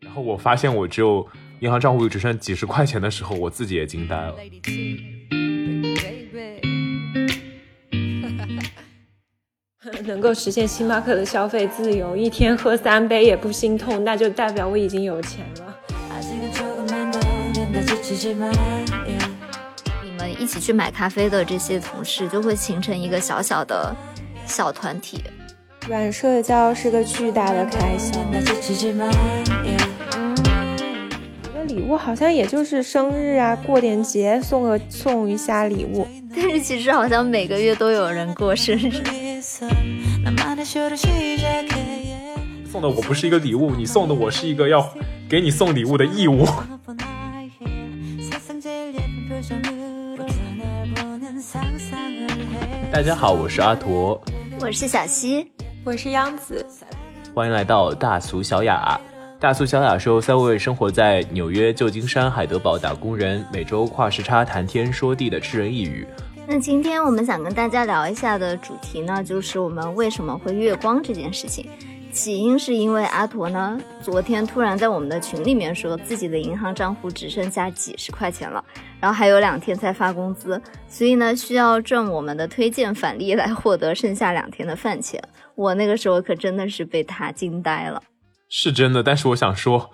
然后我发现我只有银行账户只剩几十块钱的时候，我自己也惊呆了。能够实现星巴克的消费自由，一天喝三杯也不心痛，那就代表我已经有钱了。你们一起去买咖啡的这些同事，就会形成一个小小的小团体。软社交是个巨大的开销。我的礼物好像也就是生日啊，过点节送个送一下礼物。但是其实好像每个月都有人过生日。送的我不是一个礼物，你送的我是一个要给你送礼物的义务。大家好，我是阿驼，我是小溪。我是央子，欢迎来到大俗小雅。大俗小雅说三位生活在纽约、旧金山、海德堡打工人每周跨时差谈天说地的痴人一语。那今天我们想跟大家聊一下的主题呢，就是我们为什么会月光这件事情。起因是因为阿驼呢，昨天突然在我们的群里面说自己的银行账户只剩下几十块钱了，然后还有两天才发工资，所以呢需要赚我们的推荐返利来获得剩下两天的饭钱。我那个时候可真的是被他惊呆了，是真的。但是我想说，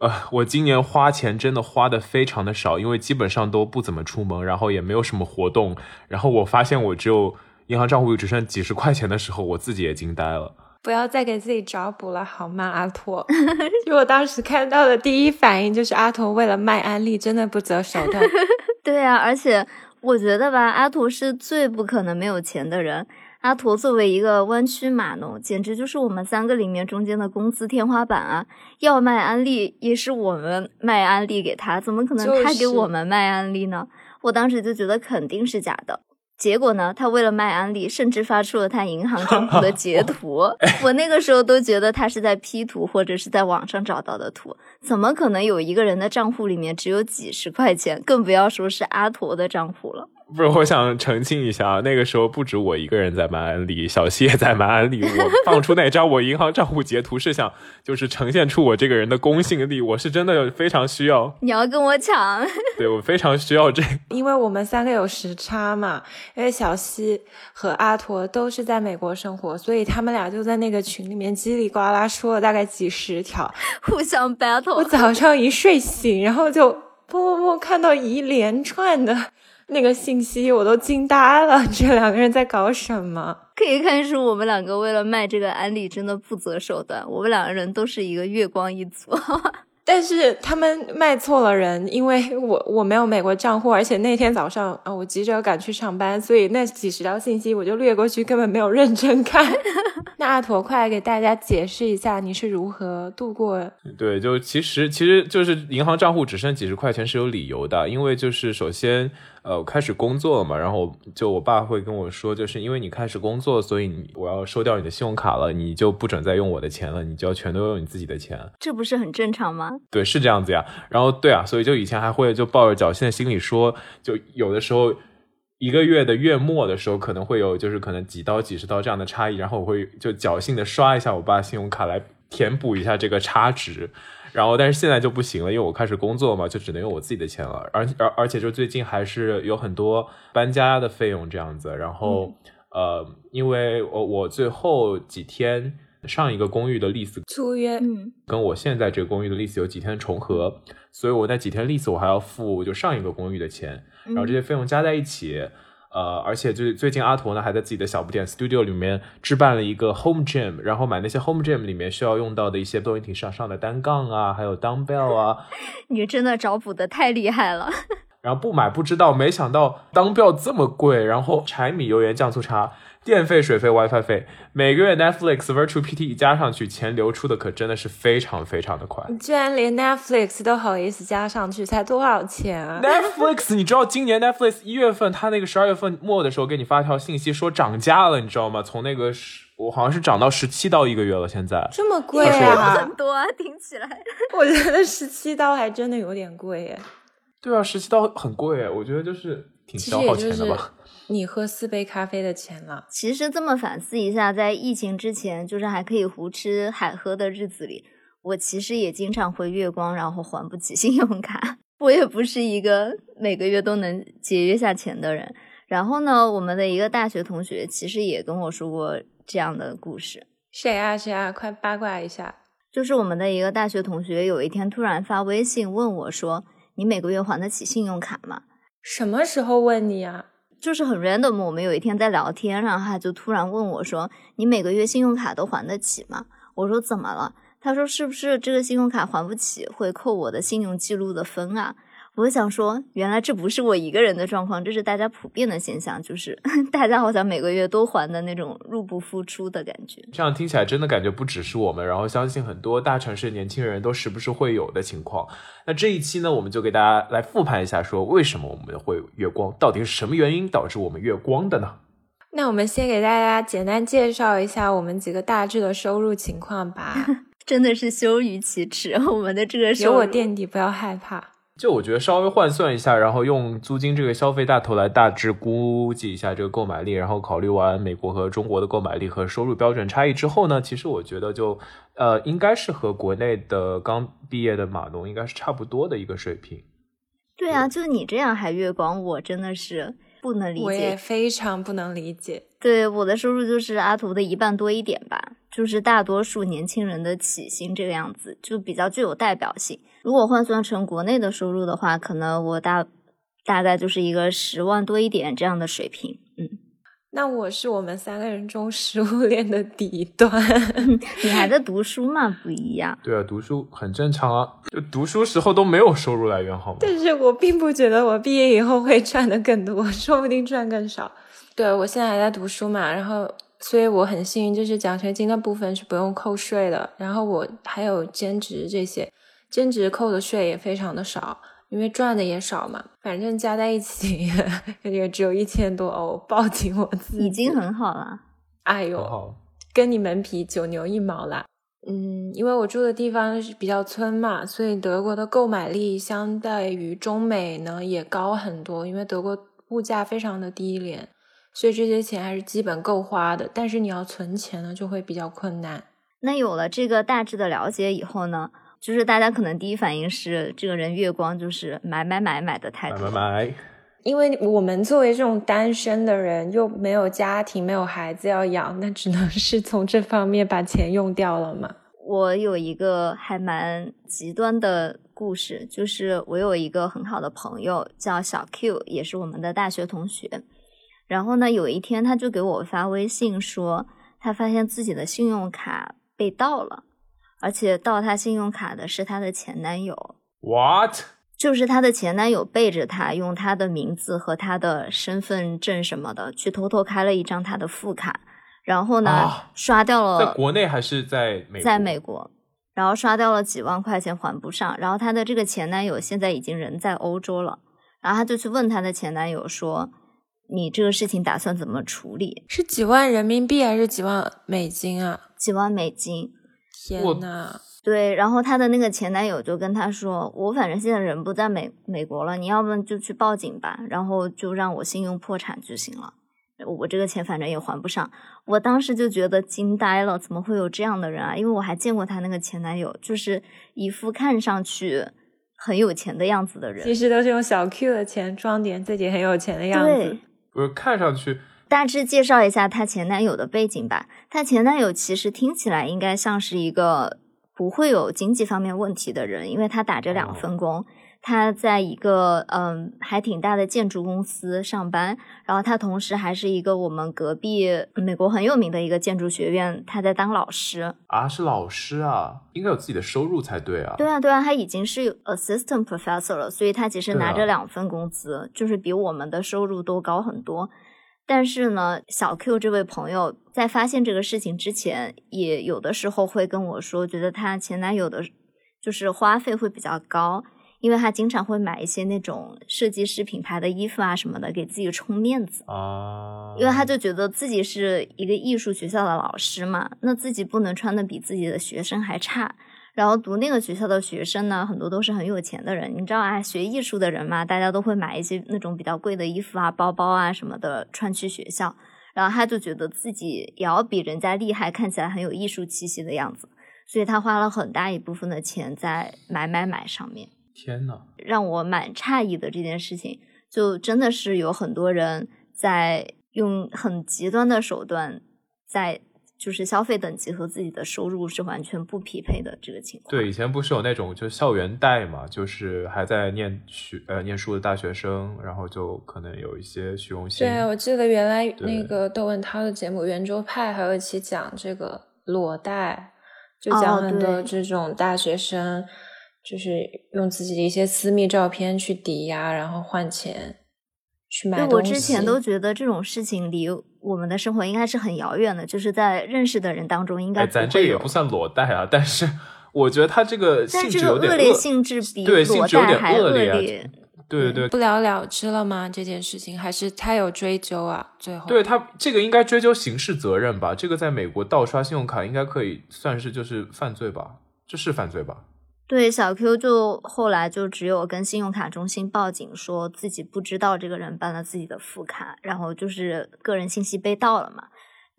呃，我今年花钱真的花的非常的少，因为基本上都不怎么出门，然后也没有什么活动。然后我发现我只有银行账户只剩几十块钱的时候，我自己也惊呆了。不要再给自己找补了好吗，阿驼？就我当时看到的第一反应就是阿拓为了卖安利，真的不择手段。对啊，而且我觉得吧，阿驼是最不可能没有钱的人。阿驼作为一个弯曲码农，简直就是我们三个里面中间的工资天花板啊！要卖安利也是我们卖安利给他，怎么可能他给我们卖安利呢？我当时就觉得肯定是假的。结果呢？他为了卖安利，甚至发出了他银行账户的截 图。我那个时候都觉得他是在 P 图，或者是在网上找到的图。怎么可能有一个人的账户里面只有几十块钱？更不要说是阿驼的账户了。不是，我想澄清一下，那个时候不止我一个人在买安利，小西也在买安利。我 放出那张我银行账户截图，是想就是呈现出我这个人的公信力。我是真的非常需要。你要跟我抢？对，我非常需要这。因为我们三个有时差嘛，因为小西和阿驼都是在美国生活，所以他们俩就在那个群里面叽里呱啦说了大概几十条，互相 battle。我早上一睡醒，然后就砰砰砰看到一连串的。那个信息我都惊呆了，这两个人在搞什么？可以看出我们两个为了卖这个安利真的不择手段。我们两个人都是一个月光一族。但是他们卖错了人，因为 我我没有美国账户，而且那天早上啊，我急着赶去上班，所以那几十条信息我就略过去，根本没有认真看。那阿驼，快给大家解释一下你是如何度过？对，就其实其实就是银行账户只剩几十块钱是有理由的，因为就是首先。呃，开始工作了嘛，然后就我爸会跟我说，就是因为你开始工作，所以你我要收掉你的信用卡了，你就不准再用我的钱了，你就要全都用你自己的钱。这不是很正常吗？对，是这样子呀。然后对啊，所以就以前还会就抱着侥幸的心理说，就有的时候一个月的月末的时候，可能会有就是可能几刀几十刀这样的差异，然后我会就侥幸的刷一下我爸信用卡来填补一下这个差值。然后，但是现在就不行了，因为我开始工作嘛，就只能用我自己的钱了。而而而且，就最近还是有很多搬家的费用这样子。然后，呃，因为我我最后几天上一个公寓的 lease 租约，跟我现在这个公寓的 lease 有几天重合，所以我那几天 lease 我还要付就上一个公寓的钱，然后这些费用加在一起。呃，而且最最近阿驼呢还在自己的小不点 studio 里面置办了一个 home gym，然后买那些 home gym 里面需要用到的一些多人体上上的单杠啊，还有 dumbbell 啊。你真的找补的太厉害了。然后不买不知道，没想到 dumbbell 这么贵，然后柴米油盐酱醋茶。电费、水费、WiFi 费，每个月 Netflix、Virtual PT 一加上去，钱流出的可真的是非常非常的快。你居然连 Netflix 都好意思加上去，才多少钱啊？Netflix，你知道今年 Netflix 一月份，他那个十二月份末的时候给你发条信息说涨价了，你知道吗？从那个十，我好像是涨到十七刀一个月了，现在这么贵啊？很多啊，听起来，我觉得十七刀还真的有点贵耶。对啊，十七刀很贵哎，我觉得就是。挺消耗钱的吧？你喝四杯咖啡的钱了。其实这么反思一下，在疫情之前，就是还可以胡吃海喝的日子里，我其实也经常会月光，然后还不起 信用卡。我也不是一个每个月都能节约下钱的人。然后呢，我们的一个大学同学其实也跟我说过这样的故事，谁啊谁啊，快八卦一下。就是我们的一个大学同学有一天突然发微信问我说：“你每个月还得起信用卡吗？”什么时候问你啊？就是很 random，我们有一天在聊天，然后他就突然问我说：“你每个月信用卡都还得起吗？”我说：“怎么了？”他说：“是不是这个信用卡还不起会扣我的信用记录的分啊？”我想说，原来这不是我一个人的状况，这是大家普遍的现象，就是 大家好像每个月都还的那种入不敷出的感觉。这样听起来真的感觉不只是我们，然后相信很多大城市年轻人都时不时会有的情况。那这一期呢，我们就给大家来复盘一下，说为什么我们会月光，到底是什么原因导致我们月光的呢？那我们先给大家简单介绍一下我们几个大致的收入情况吧。真的是羞于启齿，我们的这个收有入我垫底，不要害怕。就我觉得稍微换算一下，然后用租金这个消费大头来大致估计一下这个购买力，然后考虑完美国和中国的购买力和收入标准差异之后呢，其实我觉得就呃应该是和国内的刚毕业的码农应该是差不多的一个水平。对啊，就你这样还月光，我真的是不能理我也解。非常不能理解。对我的收入就是阿图的一半多一点吧，就是大多数年轻人的起薪这个样子，就比较具有代表性。如果换算成国内的收入的话，可能我大大概就是一个十万多一点这样的水平。嗯，那我是我们三个人中食物链的底端。你还在读书嘛？不一样。对啊，读书很正常啊，就读书时候都没有收入来源，好吗？但是我并不觉得我毕业以后会赚的更多，说不定赚更少。对我现在还在读书嘛，然后所以我很幸运，就是奖学金的部分是不用扣税的，然后我还有兼职这些，兼职扣的税也非常的少，因为赚的也少嘛，反正加在一起 也只有一千多欧，抱紧我自己，已经很好了。哎呦，跟你们比九牛一毛啦。嗯，因为我住的地方是比较村嘛，所以德国的购买力相对于中美呢也高很多，因为德国物价非常的低廉，所以这些钱还是基本够花的。但是你要存钱呢，就会比较困难。那有了这个大致的了解以后呢，就是大家可能第一反应是这个人月光就是买买买买的太买多。买买，因为我们作为这种单身的人，又没有家庭，没有孩子要养，那只能是从这方面把钱用掉了嘛。我有一个还蛮极端的故事，就是我有一个很好的朋友叫小 Q，也是我们的大学同学。然后呢，有一天他就给我发微信说，他发现自己的信用卡被盗了，而且盗她信用卡的是她的前男友。what？就是她的前男友背着她，用她的名字和她的身份证什么的，去偷偷开了一张她的副卡，然后呢，啊刷掉了在，国内还是在美国？在美国，然后刷掉了几万块钱还不上，然后她的这个前男友现在已经人在欧洲了，然后她就去问她的前男友说：“你这个事情打算怎么处理是几万人民币还是几万美金啊？？”几万美金，我天呐！对，然后她的那个前男友就跟她说：“我反正现在人不在美美国了，你要不就去报警吧，然后就让我信用破产就行了。我这个钱反正也还不上。”我当时就觉得惊呆了，怎么会有这样的人啊？因为我还见过她那个前男友，就是一副看上去很有钱的样子的人其。实都是用小 Q 的钱装点自己很有钱的样子对。，不是看上去大致介绍一下她前男友的背景吧。她前男友其实听起来应该像是一个不会有经济方面问题的人，因为他打着两份工。他在一个嗯还挺大的建筑公司上班，然后他同时还是一个我们隔壁美国很有名的一个建筑学院，他在当老师。啊是老师啊，应该有自己的收入才对啊。对啊，对啊，他已经是 assistant professor 了，所以他其实拿着两份工资，就是比我们的收入都高很多。但是呢，小 Q 这位朋友在发现这个事情之前，也有的时候会跟我说，觉得她前男友的，就是花费会比较高，因为她经常会买一些那种设计师品牌的衣服啊什么的，给自己充面子。啊，因为他就觉得自己是一个艺术学校的老师嘛，那自己不能穿的比自己的学生还差。然后读那个学校的学生呢，很多都是很有钱的人。你知道啊，学艺术的人嘛，大家都会买一些那种比较贵的衣服啊、包包啊什么的穿去学校。然后他就觉得自己也要比人家厉害，看起来很有艺术气息的样子，所以他花了很大一部分的钱在买买买上面。天呐，让我蛮诧异的这件事情，就真的是有很多人在用很极端的手段在。就是消费等级和自己的收入是完全不匹配的这个情况。对，以前不是有那种就校园贷嘛，就是还在念学呃念书的大学生，然后就可能有一些虚荣心。对，我记得原来那个窦文涛的节目《圆桌派》还有一期讲这个裸贷，就讲很多这种大学生就是用自己的一些私密照片去抵押，然后换钱去买东西。我之前都觉得这种事情离。我们的生活应该是很遥远的，就是在认识的人当中，应该咱这也不算裸贷啊。但是我觉得他这个性质有点恶劣，性质比裸贷还恶劣。对对对，不了了之了吗？这件事情还是他有追究啊？最后，对他这个应该追究刑事责任吧？这个在美国盗刷信用卡应该可以算是就是犯罪吧？这是犯罪吧？对，小 Q 就后来就只有跟信用卡中心报警，说自己不知道这个人办了自己的副卡，然后就是个人信息被盗了嘛。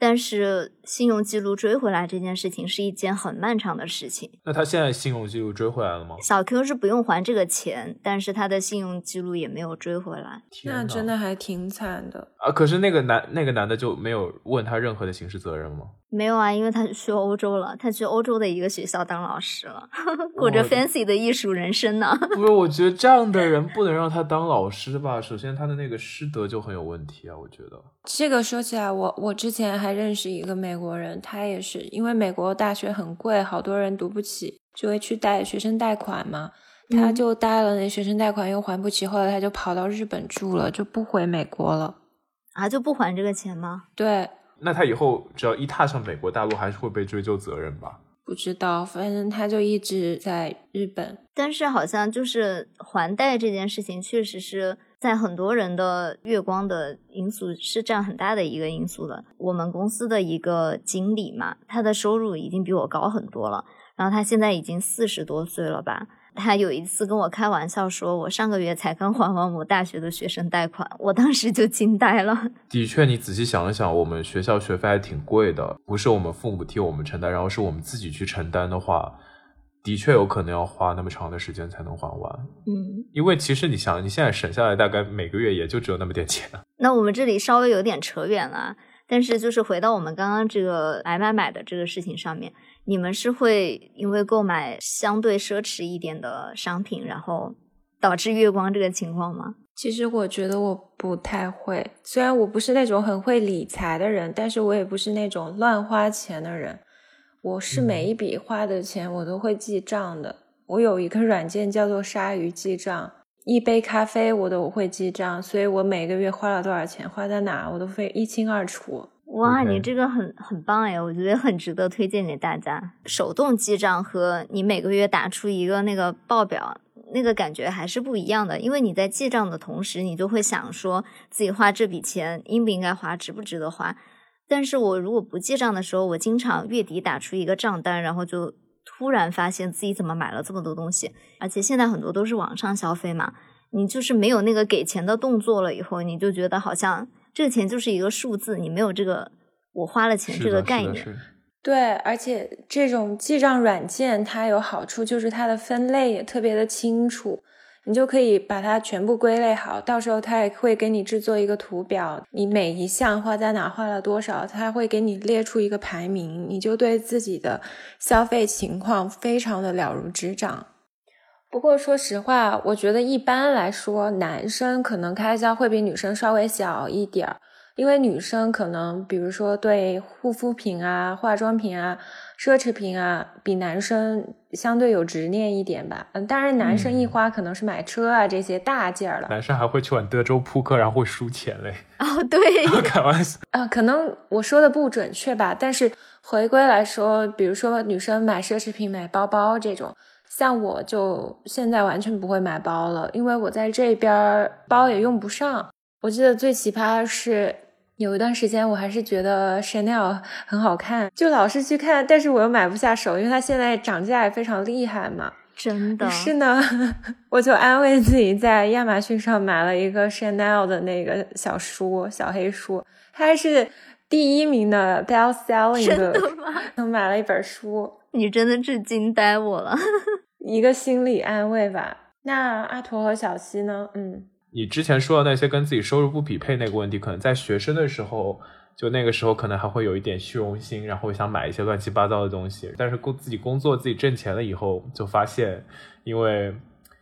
但是信用记录追回来这件事情是一件很漫长的事情。那他现在信用记录追回来了吗？小 Q 是不用还这个钱，但是他的信用记录也没有追回来。那真的还挺惨的啊！可是那个男那个男的就没有问他任何的刑事责任吗？没有啊，因为他去欧洲了，他去欧洲的一个学校当老师了，过着 fancy 的艺术人生呢。不是，我觉得这样的人不能让他当老师吧？首先，他的那个师德就很有问题啊，我觉得。这个说起来，我我之前还认识一个美国人，他也是因为美国大学很贵，好多人读不起，就会去贷学生贷款嘛。他就贷了那学生贷款，又还不起，后来他就跑到日本住了，就不回美国了。啊，就不还这个钱吗？对。那他以后只要一踏上美国大陆，还是会被追究责任吧？不知道，反正他就一直在日本。但是好像就是还贷这件事情，确实是在很多人的月光的因素是占很大的一个因素的。我们公司的一个经理嘛，他的收入已经比我高很多了，然后他现在已经四十多岁了吧。他有一次跟我开玩笑说：“我上个月才刚还完我大学的学生贷款。”我当时就惊呆了。的确，你仔细想一想，我们学校学费还挺贵的，不是我们父母替我们承担，然后是我们自己去承担的话，的确有可能要花那么长的时间才能还完。嗯，因为其实你想，你现在省下来大概每个月也就只有那么点钱。那我们这里稍微有点扯远了，但是就是回到我们刚刚这个买买买的这个事情上面。你们是会因为购买相对奢侈一点的商品，然后导致月光这个情况吗？其实我觉得我不太会，虽然我不是那种很会理财的人，但是我也不是那种乱花钱的人。我是每一笔花的钱我都会记账的。我有一个软件叫做鲨鱼记账，一杯咖啡我都会记账，所以我每个月花了多少钱，花在哪，我都会一清二楚。哇，你这个很很棒哎，我觉得很值得推荐给大家。手动记账和你每个月打出一个那个报表，那个感觉还是不一样的。因为你在记账的同时，你就会想说自己花这笔钱应不应该花，值不值得花。但是我如果不记账的时候，我经常月底打出一个账单，然后就突然发现自己怎么买了这么多东西，而且现在很多都是网上消费嘛，你就是没有那个给钱的动作了，以后你就觉得好像。这个钱就是一个数字，你没有这个我花了钱这个概念。对，而且这种记账软件它有好处，就是它的分类也特别的清楚，你就可以把它全部归类好。到时候它也会给你制作一个图表，你每一项花在哪，花了多少，它会给你列出一个排名，你就对自己的消费情况非常的了如指掌。不过说实话，我觉得一般来说，男生可能开销会比女生稍微小一点儿，因为女生可能比如说对护肤品啊、化妆品啊、奢侈品啊，比男生相对有执念一点吧。嗯，当然男生一花可能是买车啊这些大件儿了。男生还会去玩德州扑克，然后会输钱嘞。哦，对，开玩笑啊，可能我说的不准确吧，但是回归来说，比如说女生买奢侈品、买包包这种。像我就现在完全不会买包了，因为我在这边包也用不上。我记得最奇葩的是有一段时间我还是觉得 Chanel 很好看，就老是去看，但是我又买不下手，因为它现在涨价也非常厉害嘛。真的是呢，我就安慰自己，在亚马逊上买了一个 Chanel 的那个小书，小黑书，它还是第一名的 best selling 真的吗？我 买了一本书，你真的是惊呆我了，一个心理安慰吧。那阿驼和小西呢？嗯，你之前说的那些跟自己收入不匹配那个问题，可能在学生的时候。就那个时候可能还会有一点虚荣心，然后想买一些乱七八糟的东西。但是工自己工作自己挣钱了以后，就发现，因为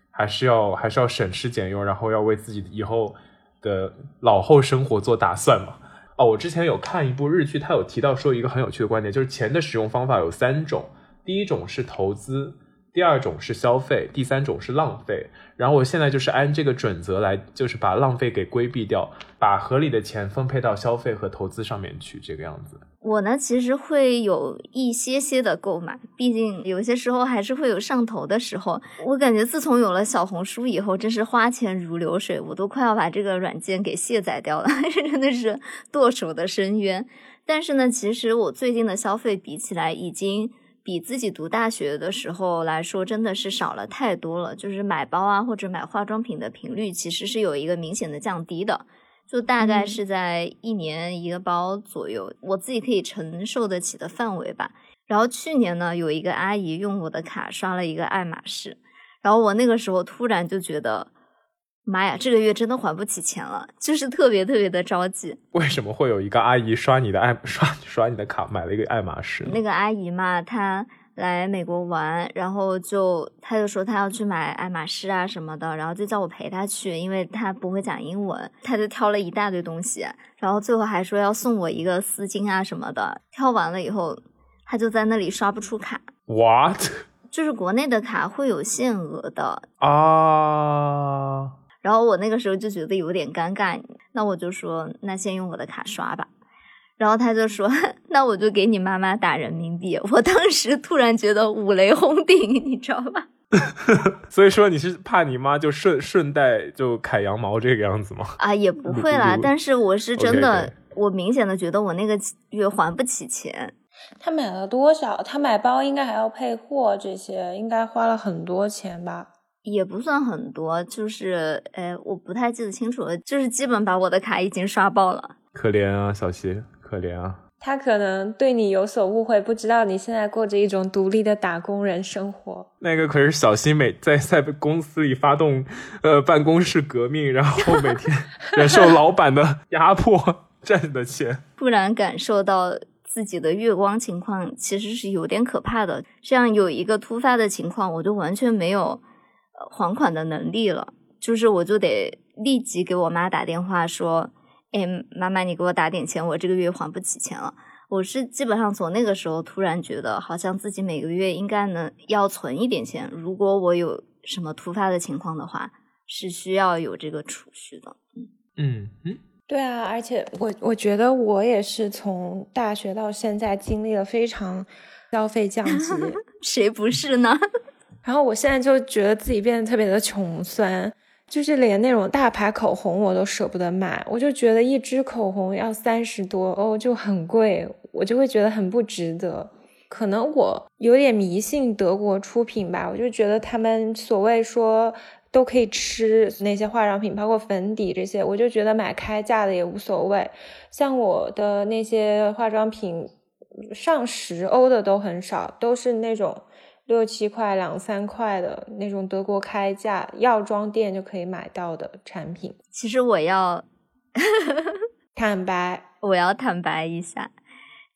还是要还是要省吃俭用，然后要为自己以后的老后生活做打算嘛。哦，我之前有看一部日剧，它有提到说一个很有趣的观点，就是钱的使用方法有三种，第一种是投资。第二种是消费，第三种是浪费。然后我现在就是按这个准则来，就是把浪费给规避掉，把合理的钱分配到消费和投资上面去，这个样子。我呢，其实会有一些些的购买，毕竟有些时候还是会有上头的时候。我感觉自从有了小红书以后，真是花钱如流水，我都快要把这个软件给卸载掉了，真的是剁手的深渊。但是呢，其实我最近的消费比起来已经。比自己读大学的时候来说，真的是少了太多了。就是买包啊，或者买化妆品的频率，其实是有一个明显的降低的，就大概是在一年一个包左右，我自己可以承受得起的范围吧。然后去年呢，有一个阿姨用我的卡刷了一个爱马仕，然后我那个时候突然就觉得。妈呀，这个月真的还不起钱了，就是特别特别的着急。为什么会有一个阿姨刷你的爱 刷刷你的卡，买了一个爱马仕？那个阿姨嘛，她来美国玩，然后就她就说她要去买爱马仕啊什么的，然后就叫我陪她去，因为她不会讲英文，她就挑了一大堆东西，然后最后还说要送我一个丝巾啊什么的。挑完了以后，她就在那里刷不出卡。What？就是国内的卡会有限额的啊。然后我那个时候就觉得有点尴尬，那我就说那先用我的卡刷吧。然后他就说 那我就给你妈妈打人民币。我当时突然觉得五雷轰顶，你知道吧？所以说你是怕你妈就顺顺带就砍羊毛这个样子吗？啊，也不会啦。但是我是真的，我明显的觉得我那个月还不起钱。他买了多少？他买包应该还要配货，这些应该花了很多钱吧？也不算很多，就是，哎，我不太记得清楚了，就是基本把我的卡已经刷爆了。可怜啊，小西，可怜啊。他可能对你有所误会，不知道你现在过着一种独立的打工人生活。那个可是小西每在在公司里发动，呃，办公室革命，然后每天 忍受老板的压迫挣的钱。不然感受到自己的月光情况，其实是有点可怕的。这样有一个突发的情况，我就完全没有。还款的能力了，就是我就得立即给我妈打电话说：“哎，妈妈，你给我打点钱，我这个月还不起钱了。”我是基本上从那个时候突然觉得，好像自己每个月应该能要存一点钱，如果我有什么突发的情况的话，是需要有这个储蓄的。嗯嗯，对啊，而且我我觉得我也是从大学到现在经历了非常消费降级，谁不是呢？然后我现在就觉得自己变得特别的穷酸，就是连那种大牌口红我都舍不得买，我就觉得一支口红要三十多欧就很贵，我就会觉得很不值得。可能我有点迷信德国出品吧，我就觉得他们所谓说都可以吃那些化妆品，包括粉底这些，我就觉得买开价的也无所谓。像我的那些化妆品，上十欧的都很少，都是那种。六七块、两三块的那种德国开价药妆店就可以买到的产品。其实我要 坦白，我要坦白一下，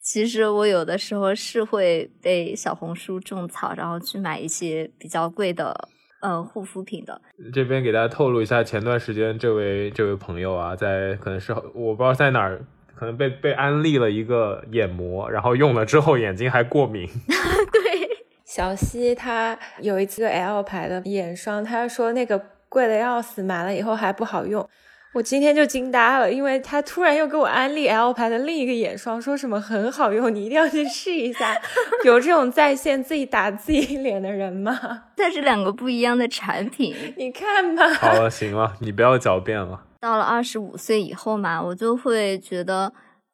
其实我有的时候是会被小红书种草，然后去买一些比较贵的呃护肤品的。这边给大家透露一下，前段时间这位这位朋友啊，在可能是我不知道在哪儿，可能被被安利了一个眼膜，然后用了之后眼睛还过敏。小西她有一次 L 牌的眼霜，她说那个贵的要死，买了以后还不好用。我今天就惊呆了，因为她突然又给我安利 L 牌的另一个眼霜，说什么很好用，你一定要去试一下。有这种在线自己打自己脸的人吗？这是两个不一样的产品，你看吧。好了，行了，你不要狡辩了。到了二十五岁以后嘛，我就会觉得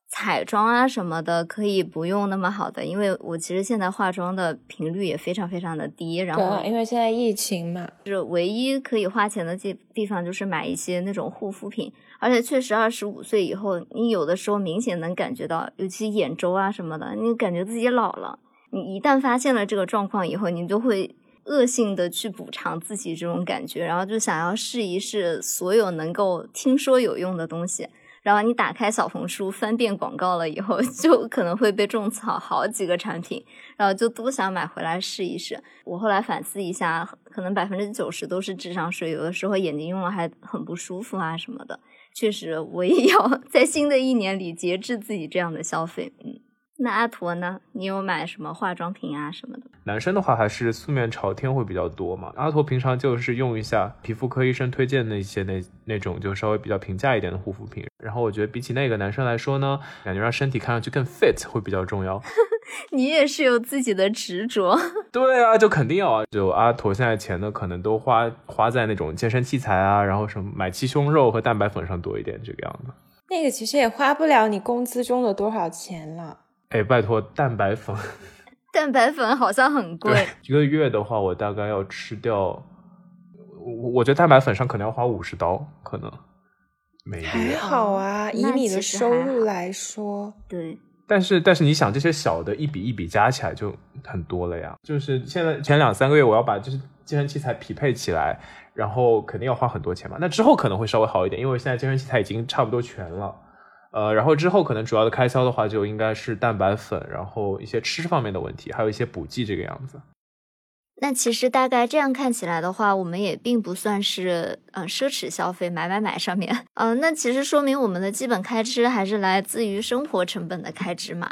彩妆啊什么的可以不用那么好的，因为我其实现在化妆的频率也非常非常的低，然后因为现在疫情嘛，是唯一可以花钱的地地方就是买一些那种护肤品，而且确实二十五岁以后，你有的时候明显能感觉到，尤其眼周啊什么的，你感觉自己老了。你一旦发现了这个状况以后，你就会恶性的去补偿自己这种感觉，然后就想要试一试所有能够听说有用的东西。然后你打开小红书翻遍广告了以后，就可能会被种草好几个产品，然后就都想买回来试一试。我后来反思一下，可能百分之九十都是智商税，有的时候眼睛用了还很不舒服啊什么的。确实，我也要 在新的一年里节制自己这样的消费。嗯。那阿驼呢？你有买什么化妆品啊什么的？男生的话还是素面朝天会比较多嘛。阿驼平常就是用一下皮肤科医生推荐的一些那那种就稍微比较平价一点的护肤品。然后我觉得比起那个男生来说呢，感觉让身体看上去更 fit 会比较重要。你也是有自己的执着。对啊，就肯定要啊。就阿驼现在钱呢，可能都花花在那种健身器材啊，然后什么买鸡胸肉和蛋白粉上多一点这个样子。那个其实也花不了你工资中的多少钱了。哎，拜托，蛋白粉，蛋白粉好像很贵。一个月的话，我大概要吃掉，我我觉得蛋白粉上可能要花五十刀，可能每月。还好啊，以你的收入来说，对。但是但是你想，这些小的一笔一笔加起来就很多了呀。就是现在前两三个月，我要把就是健身器材匹配起来，然后肯定要花很多钱嘛。那之后可能会稍微好一点，因为现在健身器材已经差不多全了。呃，然后之后可能主要的开销的话，就应该是蛋白粉，然后一些吃方面的问题，还有一些补剂这个样子。那其实大概这样看起来的话，我们也并不算是嗯奢侈消费，买买买上面，嗯，那其实说明我们的基本开支还是来自于生活成本的开支嘛。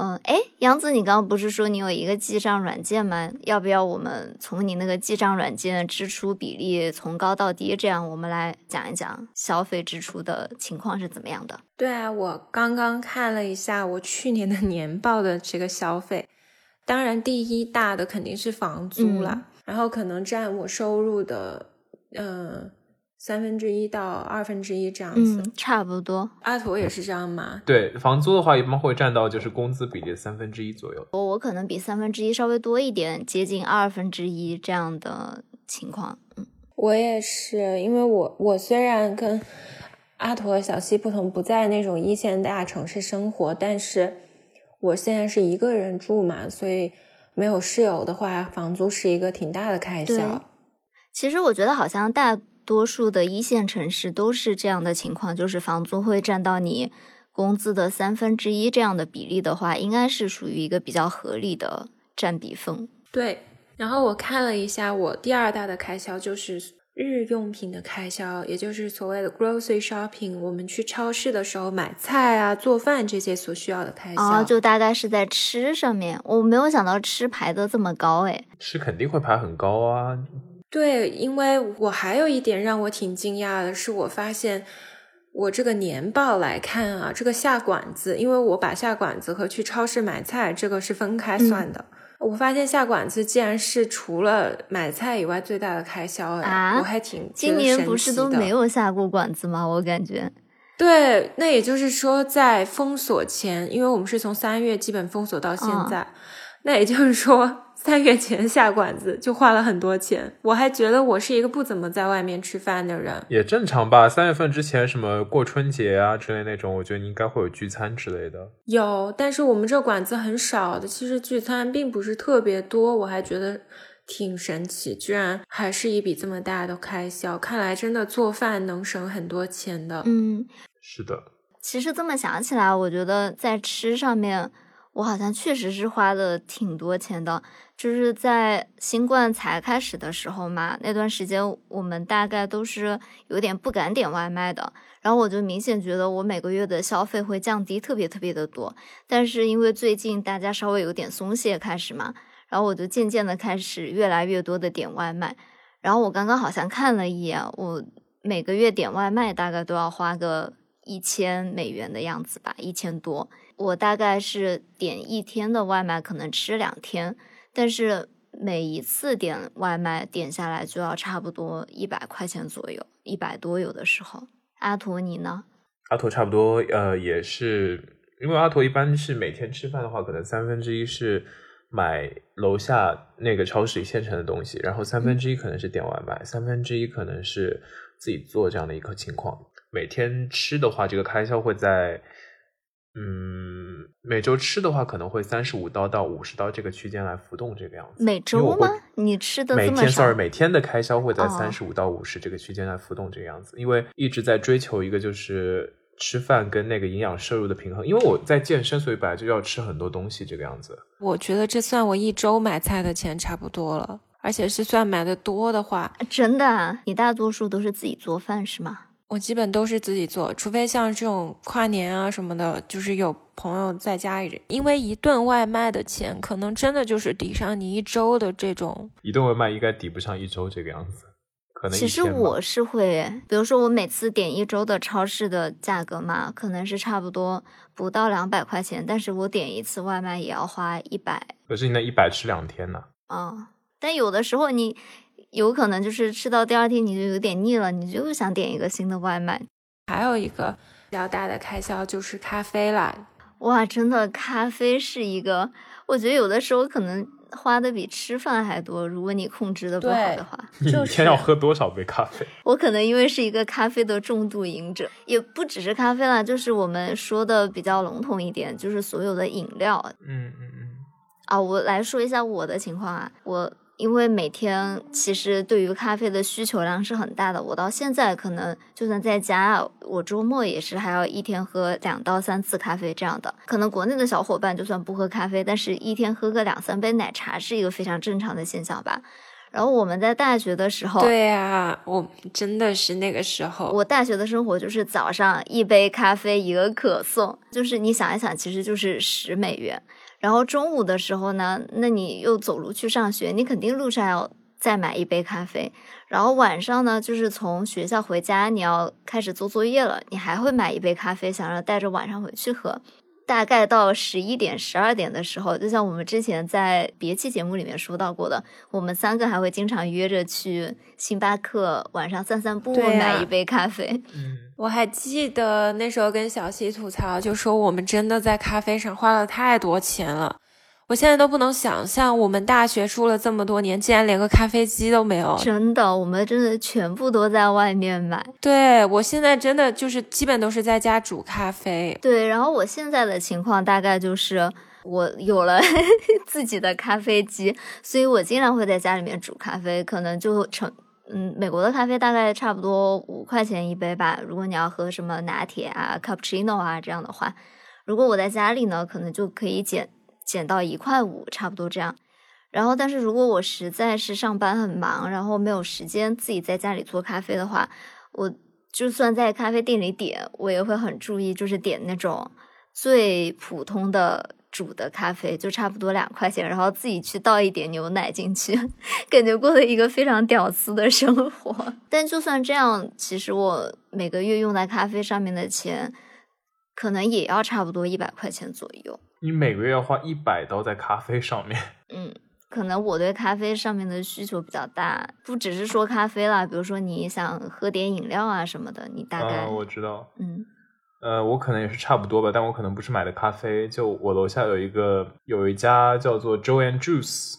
嗯，哎，杨子，你刚刚不是说你有一个记账软件吗？要不要我们从你那个记账软件支出比例从高到低，这样我们来讲一讲消费支出的情况是怎么样的？对啊，我刚刚看了一下我去年的 年报的这个消费，当然第一大的肯定是房租了，然后可能占我收入的，嗯。三分之一到二分之一这样子，差不多。阿图也是这样吗？对，房租的话一般会占到就是工资比例三分之一左右。我我可能比三分之一稍微多一点，接近二分之一这样的情况。嗯，我也是，因为我我虽然跟阿图和小西不同，不在那种一线大城市生活，但是我现在是一个人住嘛，所以没有室友的话，房租是一个挺大的开销。其实我觉得好像大。多数的一线城市都是这样的情况，就是房租会占到你工资的三分之一这样的比例的话，应该是属于一个比较合理的占比分。对，然后我看了一下，我第二大的开销就是日用品的开销，也就是所谓的 grocery shopping，我们去超市的时候买菜啊、做饭这些所需要的开销。哦，就大概是在吃上面，我没有想到吃排的这么高哎。吃肯定会排很高啊。对，因为我还有一点让我挺惊讶的是，我发现我这个年报来看啊，这个下馆子，因为我把下馆子和去超市买菜这个是分开算的，我发现下馆子竟然是除了买菜以外最大的开销啊！我还挺今年不是都没有下过馆子吗？我感觉，对，那也就是说在封锁前，因为我们是从三月基本封锁到现在，那也就是说。三月前下馆子就花了很多钱，我还觉得我是一个不怎么在外面吃饭的人，也正常吧。三月份之前什么过春节啊之类那种，我觉得你应该会有聚餐之类的。有，但是我们这馆子很少的，其实聚餐并不是特别多，我还觉得挺神奇，居然还是一笔这么大的开销。看来真的做饭能省很多钱的。嗯，是的。其实这么想起来，我觉得在吃上面，我好像确实是花了挺多钱的。就是在新冠才开始的时候嘛，那段时间我们大概都是有点不敢点外卖的，然后我就明显觉得我每个月的消费会降低特别特别的多。但是因为最近大家稍微有点松懈开始嘛，然后我就渐渐的开始越来越多的点外卖。然后我刚刚好像看了一眼，我每个月点外卖大概都要花个一千美元的样子吧，一千多。我大概是点一天的外卖，可能吃两天。但是每一次点外卖点下来就要差不多一百块钱左右，一百多有的时候阿驼你呢？阿驼差不多，呃，也是，因为阿驼一般是每天吃饭的话，可能三分之一是买楼下那个超市里现成的东西，然后三分之一可能是点外卖，三分之一可能是自己做这样的一个情况。每天吃的话，这个开销会在，嗯，每周吃的话可能会三十五刀到五十刀这个区间来浮动，这个样子。每周吗？你吃的每天，sorry，每天的开销会在哦三十五到五十这个区间来浮动，这个样子。因为一直在追求一个就是吃饭跟那个营养摄入的平衡。因为我在健身，所以本来就要吃很多东西，这个样子。我觉得这算我一周买菜的钱差不多了，而且是算买的多的话，真的啊？你大多数都是自己做饭是吗？我基本都是自己做，除非像这种跨年啊什么的，就是有朋友在家里，因为一顿外卖的钱可能真的就是抵上你一周的这种。一顿外卖应该抵不上一周这个样子，可能其实我是会，比如说我每次点一周的超市的价格嘛，可能是差不多不到两百块钱，但是我点一次外卖也要花一百可是你那一百吃两天呢？啊。但有的时候你有可能就是吃到第二天你就有点腻了，你就想点一个新的外卖。还有一个比较大的开销就是咖啡啦，哇，真的，咖啡是一个，我觉得有的时候可能花的比吃饭还多，如果你控制的不好的话。你就是一天要喝多少杯咖啡？我可能因为是一个咖啡的重度饮者，也不只是咖啡啦，就是我们说的比较笼统一点，就是所有的饮料嗯嗯嗯。啊。我来说一下我的情况啊，我因为每天其实对于咖啡的需求量是很大的，我到现在可能就算在家，我周末也是还要一天喝两到三次咖啡这样的。可能国内的小伙伴就算不喝咖啡，但是一天喝个两三杯奶茶是一个非常正常的现象吧。然后我们在大学的时候，对呀、我真的是那个时候，我大学的生活就是早上一杯咖啡一个可颂，就是你想一想，其实就是十美元。然后中午的时候呢，那你又走路去上学，你肯定路上要再买一杯咖啡。然后晚上呢，就是从学校回家，你要开始做作业了，你还会买一杯咖啡，想着带着晚上回去喝。大概到十一点、十二点的时候，就像我们之前在别期节目里面说到过的，我们三个还会经常约着去星巴克晚上散散步，买一杯咖啡。嗯，我还记得那时候跟小西吐槽，就说我们真的在咖啡上花了太多钱了。我现在都不能想象，我们大学住了这么多年，竟然连个咖啡机都没有。真的，我们真的全部都在外面买。对我现在真的就是基本都是在家煮咖啡。对，然后我现在的情况大概就是我有了 自己的咖啡机，所以我经常会在家里面煮咖啡，可能就成。嗯，美国的咖啡大概差不多五块钱一杯吧。如果你要喝什么拿铁啊、cappuccino 啊这样的话，如果我在家里呢，可能就可以减减到一块五，差不多这样。然后，但是如果我实在是上班很忙，然后没有时间自己在家里做咖啡的话，我就算在咖啡店里点，我也会很注意，就是点那种最普通的煮的咖啡，就差不多两块钱，然后自己去倒一点牛奶进去，感觉过了一个非常屌丝的生活。但就算这样，其实我每个月用在咖啡上面的钱，可能也要差不多一百块钱左右。你每个月要花一百刀在咖啡上面。嗯，可能我对咖啡上面的需求比较大，不只是说咖啡啦，比如说你想喝点饮料啊什么的，你大概嗯，我知道。嗯呃，我可能也是差不多吧，但我可能不是买的咖啡，就我楼下有一个有一家叫做 Joe and Juice，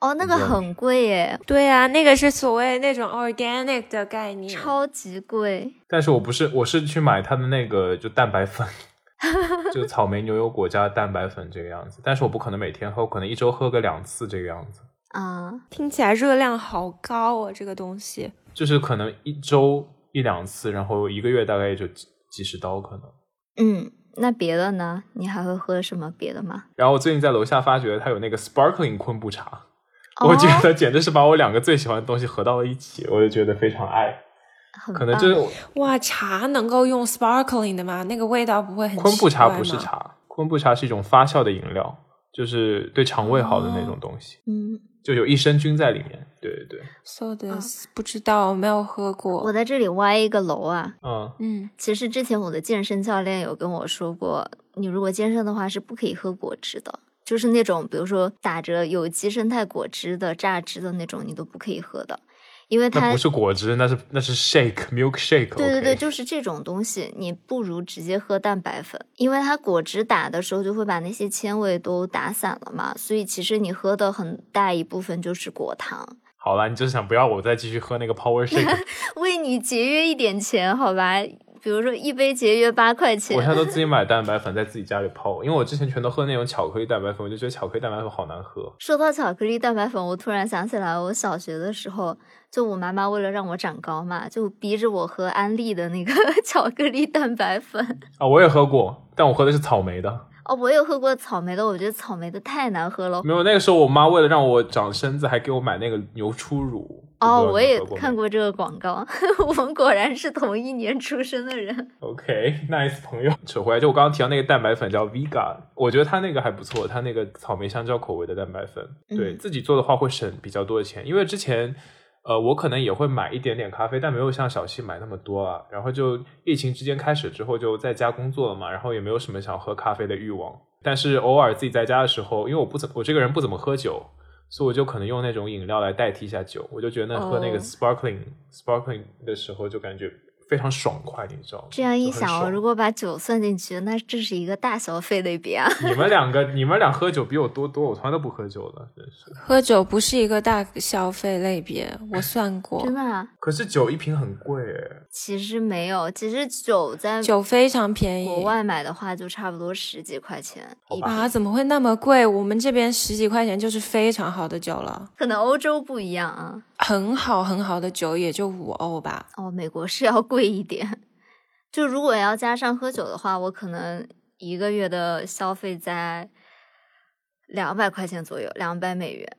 哦，那个很贵耶，对啊、那个是所谓那种 organic 的概念。超级贵。但是我不是，我是去买它的那个就蛋白粉，就草莓牛油果加蛋白粉这个样子，但是我不可能每天喝，我可能一周喝个两次这个样子，啊，听起来热量好高哦，这个东西。就是可能一周一两次，然后一个月大概也就几几十刀可能。嗯，那别的呢？你还会喝什么别的吗？然后我最近在楼下发觉它有那个 sparkling 昆布茶，哦我觉得简直是把我两个最喜欢的东西合到了一起，我就觉得非常爱。可能就是哇，茶能够用 sparkling 的吗？那个味道不会很昆布茶不是茶，昆布茶是一种发酵的饮料，就是对肠胃好的那种东西，嗯，就有益生菌在里面。对对对，So this、不知道，没有喝过。我在这里歪一个楼啊。嗯，嗯，其实之前我的健身教练有跟我说过，你如果健身的话是不可以喝果汁的，就是那种比如说打着有机生态果汁的榨汁的那种，你都不可以喝的。因为它不是果汁，那是那是 shake milkshake。对对对，就是这种东西，你不如直接喝蛋白粉，因为它果汁打的时候就会把那些纤维都打散了嘛，所以其实你喝的很大一部分就是果糖。好了，你就是想不要我再继续喝那个 power shake，为你节约一点钱，好吧？比如说一杯节约八块钱。我现在都自己买蛋白粉，在自己家里泡，因为我之前全都喝那种巧克力蛋白粉，我就觉得巧克力蛋白粉好难喝。说到巧克力蛋白粉，我突然想起来，我小学的时候，就我妈妈为了让我长高嘛，就逼着我喝安利的那个 巧克力蛋白粉。啊，我也喝过，但我喝的是草莓的。哦，我有喝过草莓的，我觉得草莓的太难喝了。没有，那个时候我妈为了让我长身子，还给我买那个牛初乳。哦，我也看过过这个广告。我们果然是同一年出生的人。OK，nice、朋友。扯回来，就我刚刚提到那个蛋白粉叫 Vega，我觉得它那个还不错，它那个草莓香蕉口味的蛋白粉，对、嗯自己做的话会省比较多的钱，因为之前。呃，我可能也会买一点点咖啡，但没有像小七买那么多啊。然后就疫情之间开始之后，就在家工作了嘛，然后也没有什么想喝咖啡的欲望。但是偶尔自己在家的时候，因为我不怎我这个人不怎么喝酒，所以我就可能用那种饮料来代替一下酒。我就觉得喝那个哦 sparkling、sparkling 的时候，就感觉非常爽快，你知道吗？这样一想哦，如果把酒算进去，那这是一个大消费类别啊。你们两个，你们俩喝酒比我多多，我从来都不喝酒的，真是。喝酒不是一个大消费类别，我算过真，的啊？可是酒一瓶很贵诶，其实没有，其实酒在酒非常便宜。国外买的话，就差不多十几块钱一瓶。啊，怎么会那么贵？我们这边十几块钱就是非常好的酒了，可能欧洲不一样啊。很好很好的酒也就五欧吧。哦，美国是要贵一点。就如果要加上喝酒的话，我可能一个月的消费在两百块钱左右，两百美元。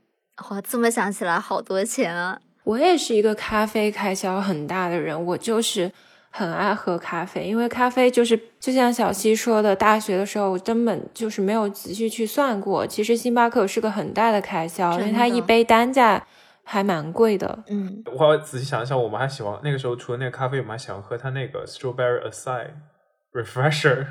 哇，这么想起来好多钱啊！我也是一个咖啡开销很大的人，我就是很爱喝咖啡，因为咖啡就是就像小溪说的，大学的时候我根本就是没有仔细去算过，其实星巴克是个很大的开销，因为它一杯单价还蛮贵的。嗯，我仔细想一想，我们还喜欢那个时候除了那个咖啡，我们还喜欢喝它那个 strawberry acai refresher，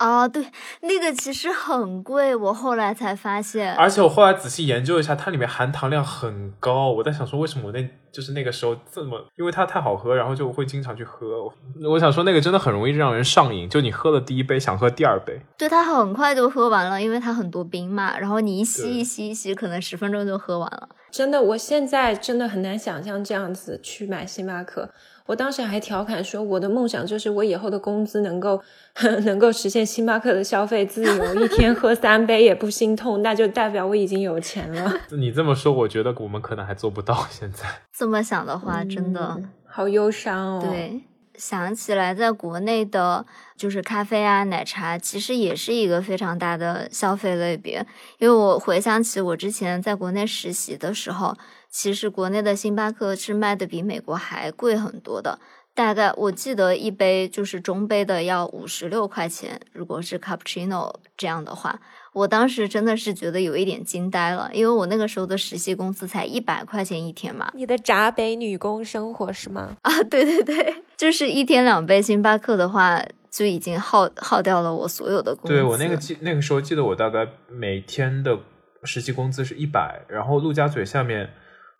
哦，对，那个其实很贵，我后来才发现。而且我后来仔细研究一下，它里面含糖量很高。我在想说，为什么我那就是那个时候这么，因为它太好喝，然后就会经常去喝。我我想说，那个真的很容易让人上瘾，就你喝了第一杯，想喝第二杯。对，它很快就喝完了，因为它很多冰嘛。然后你一吸一吸一吸，可能十分钟就喝完了。真的，我现在真的很难想象这样子去买星巴克。我当时还调侃说，我的梦想就是我以后的工资能够 能够实现星巴克的消费自由，一天喝三杯也不心痛，那就代表我已经有钱了。你这么说，我觉得我们可能还做不到。现在这么想的话，真的。嗯好忧伤哦。，对，想起来，在国内的，就是咖啡啊、奶茶，其实也是一个非常大的消费类别。因为我回想起我之前在国内实习的时候，其实国内的星巴克是卖的比美国还贵很多的。大概我记得一杯就是中杯的要五十六块钱，如果是 cappuccino 这样的话，我当时真的是觉得有一点惊呆了，因为我那个时候的实习工资才一百块钱一天嘛，你的闸北女工生活是吗？啊，对对对，就是一天两杯星巴克的话，就已经耗耗掉了我所有的工资。对我那个记那个时候记得我大概每天的实习工资是一百，然后陆家嘴下面，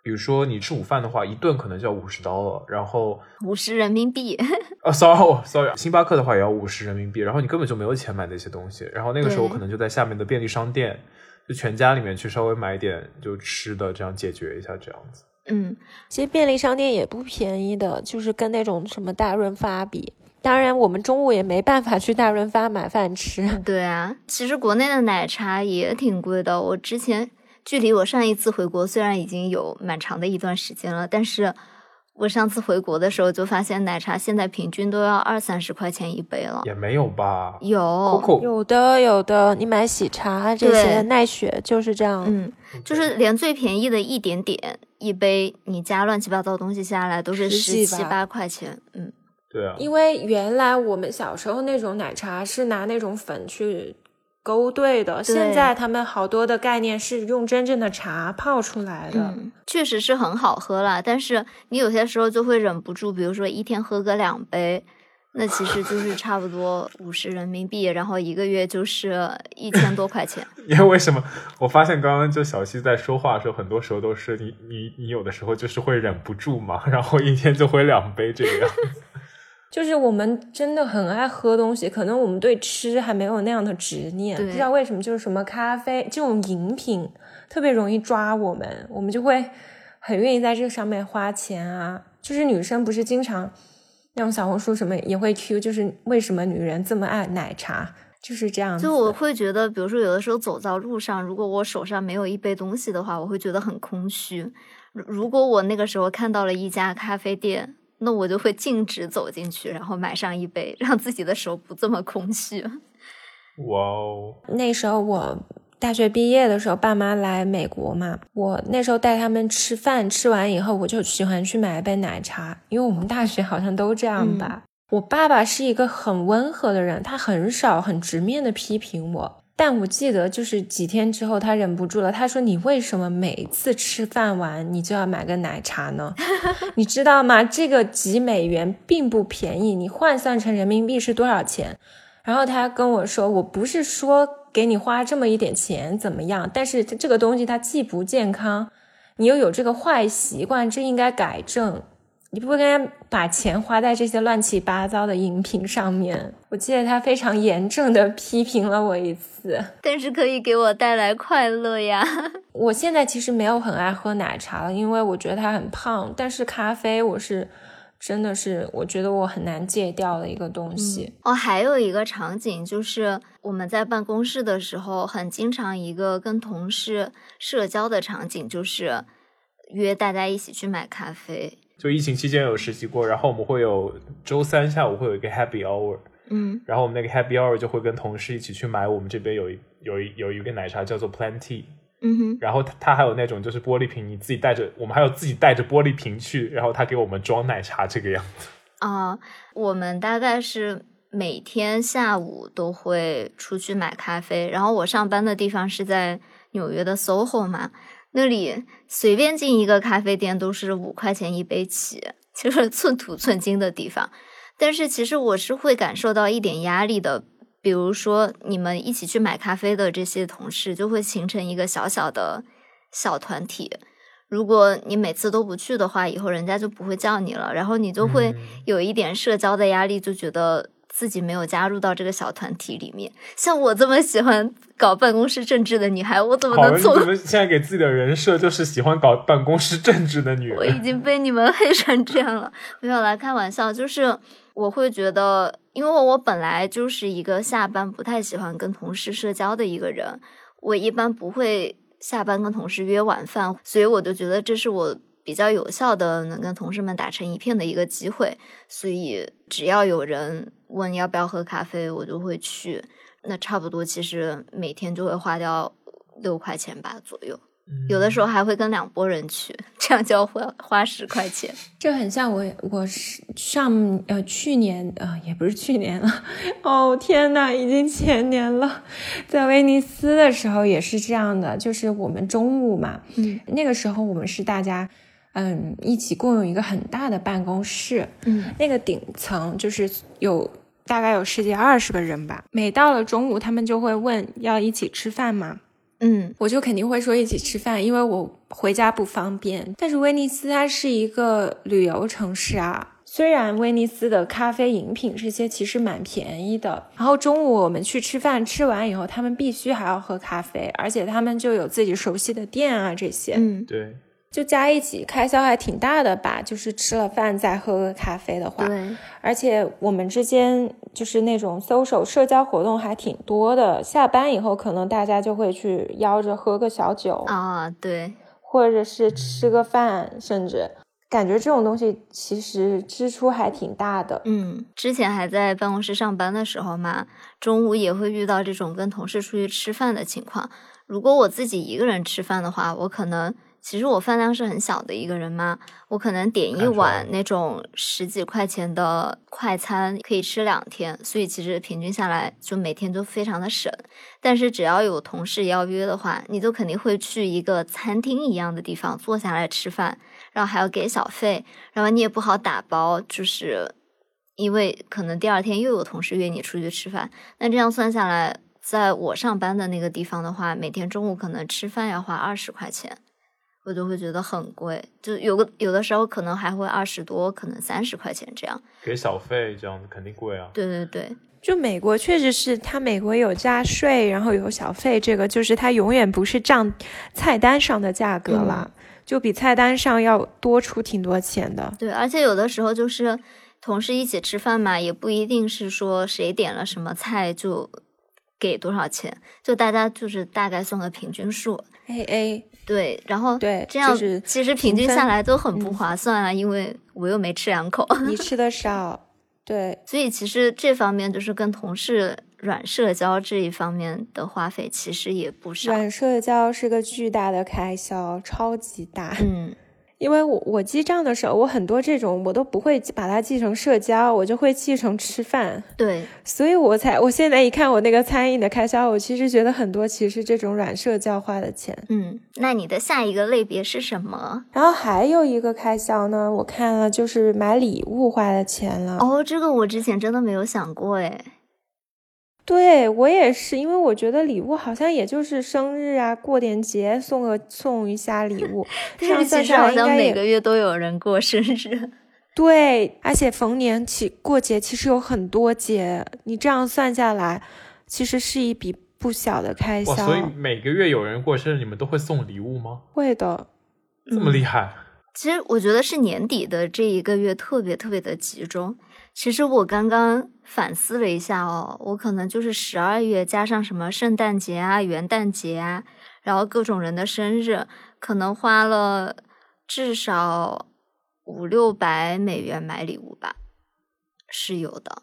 比如说你吃午饭的话，一顿可能就要五十刀了，然后五十人民币，啊，sorry sorry，星巴克的话也要五十人民币，然后你根本就没有钱买那些东西，然后那个时候我可能就在下面的便利商店，就全家里面去稍微买一点就吃的，这样解决一下这样子。嗯，其实便利商店也不便宜的，就是跟那种什么大润发比。当然，我们中午也没办法去大润发买饭吃。对啊，其实国内的奶茶也挺贵的。我之前距离我上一次回国虽然已经有蛮长的一段时间了，但是我上次回国的时候就发现奶茶现在平均都要二三十块钱一杯了。也没有吧有，，Coco 有的，有的，你买喜茶这些奈雪就是这样。嗯，就是连最便宜的一点点一杯，你加乱七八糟东西下来都是十七八块钱。嗯，对啊，因为原来我们小时候那种奶茶是拿那种粉去勾兑的，现在他们好多的概念是用真正的茶泡出来的。嗯，确实是很好喝啦，但是你有些时候就会忍不住，比如说一天喝个两杯，那其实就是差不多五十人民币，然后一个月就是一千多块钱。因为为什么？我发现刚刚就小西在说话的时候，很多时候都是你你你有的时候就是会忍不住嘛，然后一天就会两杯这个样子。就是我们真的很爱喝东西，可能我们对吃还没有那样的执念，不知道为什么，就是什么咖啡这种饮品特别容易抓我们，我们就会很愿意在这个上面花钱啊。就是女生不是经常那种小红书什么也会 Q，就是为什么女人这么爱奶茶，就是这样。就我会觉得，比如说有的时候走在路上，如果我手上没有一杯东西的话，我会觉得很空虚。如果我那个时候看到了一家咖啡店。那我就会径直走进去，然后买上一杯，让自己的手不这么空虚。哇哦！那时候我大学毕业的时候，爸妈来美国嘛，我那时候带他们吃饭，吃完以后我就喜欢去买一杯奶茶，因为我们大学好像都这样吧。我爸爸是一个很温和的人，他很少很直面的批评我。但我记得，就是几天之后，他忍不住了。他说：“你为什么每次吃饭完，你就要买个奶茶呢？你知道吗？这个几美元并不便宜，你换算成人民币是多少钱？”然后他跟我说：“我不是说给你花这么一点钱怎么样，但是这个东西它既不健康，你又有这个坏习惯，这应该改正。”你不应该把钱花在这些乱七八糟的饮品上面。我记得他非常严正的批评了我一次，但是可以给我带来快乐呀。我现在其实没有很爱喝奶茶了，因为我觉得它很胖。但是咖啡，我是真的是我觉得我很难戒掉的一个东西。哦，还有一个场景就是我们在办公室的时候，很经常一个跟同事社交的场景，就是约大家一起去买咖啡。就疫情期间有实习过，然后我们会有周三下午会有一个 Happy Hour，嗯，然后我们那个 Happy Hour 就会跟同事一起去买我们这边有一有一有一个奶茶叫做 Plenty，嗯哼，然后它它还有那种就是玻璃瓶，你自己带着，我们还有自己带着玻璃瓶去，然后他给我们装奶茶这个样子。啊，我们大概是每天下午都会出去买咖啡，然后我上班的地方是在纽约的 SOHO 嘛。那里随便进一个咖啡店都是五块钱一杯起，就是寸土寸金的地方。但是其实我是会感受到一点压力的，比如说你们一起去买咖啡的这些同事，就会形成一个小小的小团体。如果你每次都不去的话，以后人家就不会叫你了，然后你就会有一点社交的压力，就觉得。自己没有加入到这个小团体里面，像我这么喜欢搞办公室政治的女孩，我怎么能做？你怎么现在给自己的人设就是喜欢搞办公室政治的女人？我已经被你们 黑成这样了，没有来开玩笑，就是我会觉得，因为我本来就是一个下班不太喜欢跟同事社交的一个人，我一般不会下班跟同事约晚饭，所以我就觉得这是我。比较有效的能跟同事们打成一片的一个机会，所以只要有人问要不要喝咖啡，我就会去。那差不多其实每天就会花掉六块钱吧左右，有的时候还会跟两拨人去，这样就要花花十块钱。这很像我，我是上呃去年呃也不是去年了，哦天呐，已经前年了，在威尼斯的时候也是这样的，就是我们中午嘛，嗯，那个时候我们是大家。嗯，一起共用一个很大的办公室。嗯，那个顶层就是有大概有十几二十个人吧。每到了中午，他们就会问要一起吃饭吗？嗯，我就肯定会说一起吃饭，因为我回家不方便。但是威尼斯它是一个旅游城市啊，虽然威尼斯的咖啡、饮品这些其实蛮便宜的。然后中午我们去吃饭，吃完以后他们必须还要喝咖啡，而且他们就有自己熟悉的店啊这些。嗯，对。就加一起开销还挺大的吧，就是吃了饭再喝个咖啡的话，对。而且我们之间就是那种 social 社交活动还挺多的，下班以后可能大家就会去邀着喝个小酒啊，对，或者是吃个饭，甚至感觉这种东西其实支出还挺大的。嗯，之前还在办公室上班的时候嘛，中午也会遇到这种跟同事出去吃饭的情况。如果我自己一个人吃饭的话，我可能。其实我饭量是很小的一个人嘛，我可能点一碗那种十几块钱的快餐可以吃两天，所以其实平均下来就每天都非常的省。但是只要有同事邀约的话，你就肯定会去一个餐厅一样的地方坐下来吃饭，然后还要给小费，然后你也不好打包，就是因为可能第二天又有同事约你出去吃饭，那这样算下来，在我上班的那个地方的话，每天中午可能吃饭要花二十块钱，我就会觉得很贵，就有个有的时候可能还会二十多，可能三十块钱这样。给小费这样子肯定贵啊。对对对，就美国确实是它美国有加税，然后有小费，这个就是它永远不是账菜单上的价格了，就比菜单上要多出挺多钱的。对，而且有的时候就是同事一起吃饭嘛，也不一定是说谁点了什么菜就给多少钱，就大家就是大概算个平均数。A A 对，然后对这样就是其实平均下来都很不嗯划算啊，因为我又没吃两口。你 吃的少，对，所以其实这方面就是跟同事软社交这一方面的花费其实也不少。软社交是个巨大的开销，超级大。嗯，因为我我记账的时候，我很多这种我都不会把它记成社交，我就会记成吃饭，对，所以我才我现在一看我那个餐饮的开销，我其实觉得很多其实这种软社交花的钱。嗯，那你的下一个类别是什么？然后还有一个开销呢，我看了就是买礼物花的钱了。哦，这个我之前真的没有想过哎。对我也是，因为我觉得礼物好像也就是生日啊，过点节送个送一下礼物，这样算下其实好像来应该每个月都有人过生日。对，而且逢年起过节其实有很多节，你这样算下来，其实是一笔不小的开，销。所以每个月有人过生日，你们都会送礼物吗？会的，这么厉害？其实我觉得是年底的这一个月特别特别的集中。其实我刚刚反思了一下哦，我可能就是十二月加上什么圣诞节啊、元旦节啊，然后各种人的生日，可能花了至少五六百美元买礼物吧，是有的。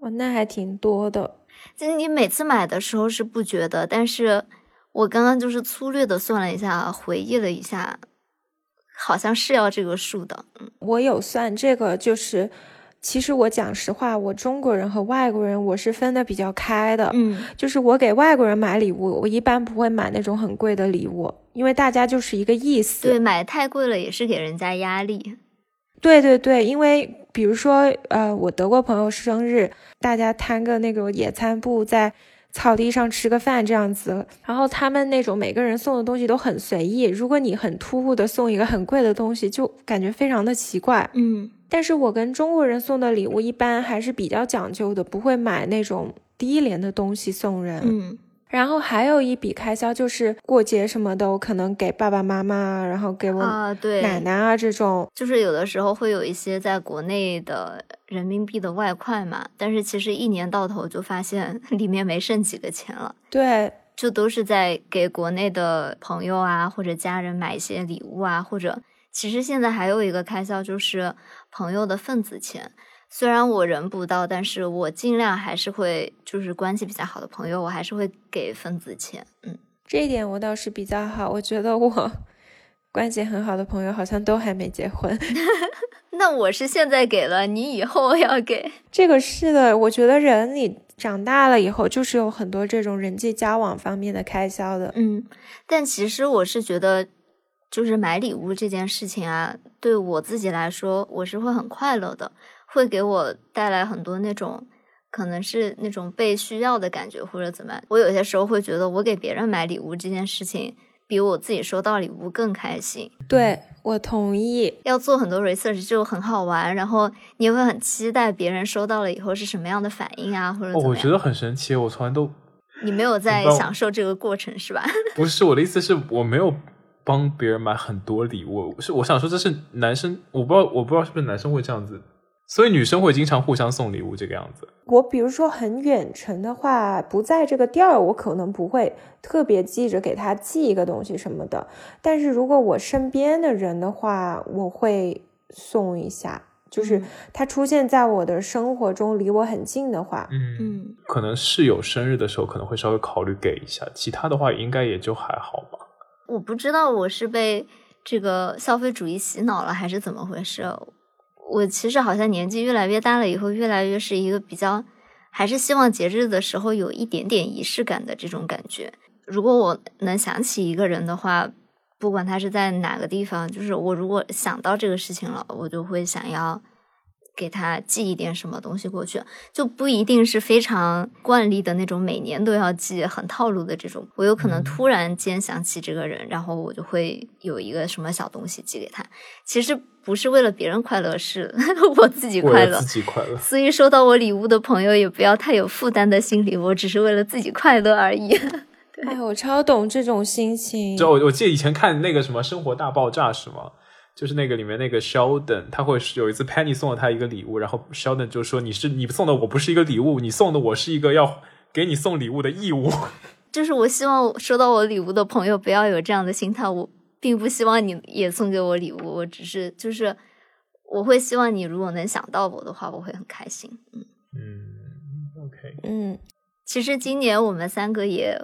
哇，那还挺多的。就是你每次买的时候是不觉得，但是我刚刚就是粗略的算了一下，回忆了一下，好像是要这个数的。嗯我有算这个，就是其实我讲实话，我中国人和外国人我是分的比较开的。嗯就是我给外国人买礼物，我一般不会买那种很贵的礼物，因为大家就是一个意思。对，买太贵了也是给人家压力。对对对，因为比如说，呃，我德国朋友生日，大家摊个那个野餐布在草地上吃个饭这样子，然后他们那种每个人送的东西都很随意，如果你很突兀的送一个很贵的东西，就感觉非常的奇怪。嗯但是我跟中国人送的礼物一般还是比较讲究的，不会买那种低廉的东西送人。嗯然后还有一笔开销就是过节什么的，我可能给爸爸妈妈，然后给我啊，对，奶奶啊这种。就是有的时候会有一些在国内的人民币的外快嘛，但是其实一年到头就发现里面没剩几个钱了。对，就都是在给国内的朋友啊或者家人买一些礼物啊，或者其实现在还有一个开销就是朋友的份子钱。虽然我人不到，但是我尽量还是会，就是关系比较好的朋友，我还是会给份子钱。嗯，这一点我倒是比较好，我觉得我关系很好的朋友好像都还没结婚。那我是现在给了，你以后要给。这个是的，我觉得人你长大了以后，就是有很多这种人际交往方面的开销的。嗯，但其实我是觉得，就是买礼物这件事情啊，对我自己来说，我是会很快乐的，会给我带来很多那种可能是那种被需要的感觉，或者怎么样。我有些时候会觉得，我给别人买礼物这件事情，比我自己收到礼物更开心。对我同意。要做很多 research 就很好玩，然后你也会很期待别人收到了以后是什么样的反应啊，或者哦，怎么样。我觉得很神奇，我从来都你没有在享受这个过程是吧？不是我的意思是我没有帮别人买很多礼物，是我想说这是男生，我不知道我不知道是不是男生会这样子，所以女生会经常互相送礼物这个样子。我比如说很远程的话，不在这个地儿，我可能不会特别记着给他寄一个东西什么的。但是如果我身边的人的话，我会送一下，就是嗯他出现在我的生活中，离我很近的话，嗯，嗯。可能室友生日的时候可能会稍微考虑给一下，其他的话应该也就还好吧。我不知道我是被这个消费主义洗脑了，还是怎么回事。我其实好像年纪越来越大了以后，越来越是一个比较，还是希望节日的时候有一点点仪式感的这种感觉。如果我能想起一个人的话，不管他是在哪个地方，就是我如果想到这个事情了，我就会想要给他寄一点什么东西过去，就不一定是非常惯例的那种，每年都要寄很套路的这种。我有可能突然间想起这个人，然后我就会有一个什么小东西寄给他。其实不是为了别人快乐，是 我自己快乐。自己快乐。所以收到我礼物的朋友也不要太有负担的心理，我只是为了自己快乐而已。哎，我超懂这种心情。就我我记得以前看那个什么《生活大爆炸》是吗？就是那个里面那个 Sheldon，他会有一次 Penny 送了他一个礼物，然后 Sheldon 就说：“你是你送的我不是一个礼物，你送的我是一个要给你送礼物的义务。”就是我希望收到我礼物的朋友不要有这样的心态，我并不希望你也送给我礼物，我只是就是我会希望你如果能想到我的话，我会很开心。嗯嗯，OK，嗯，其实今年我们三个也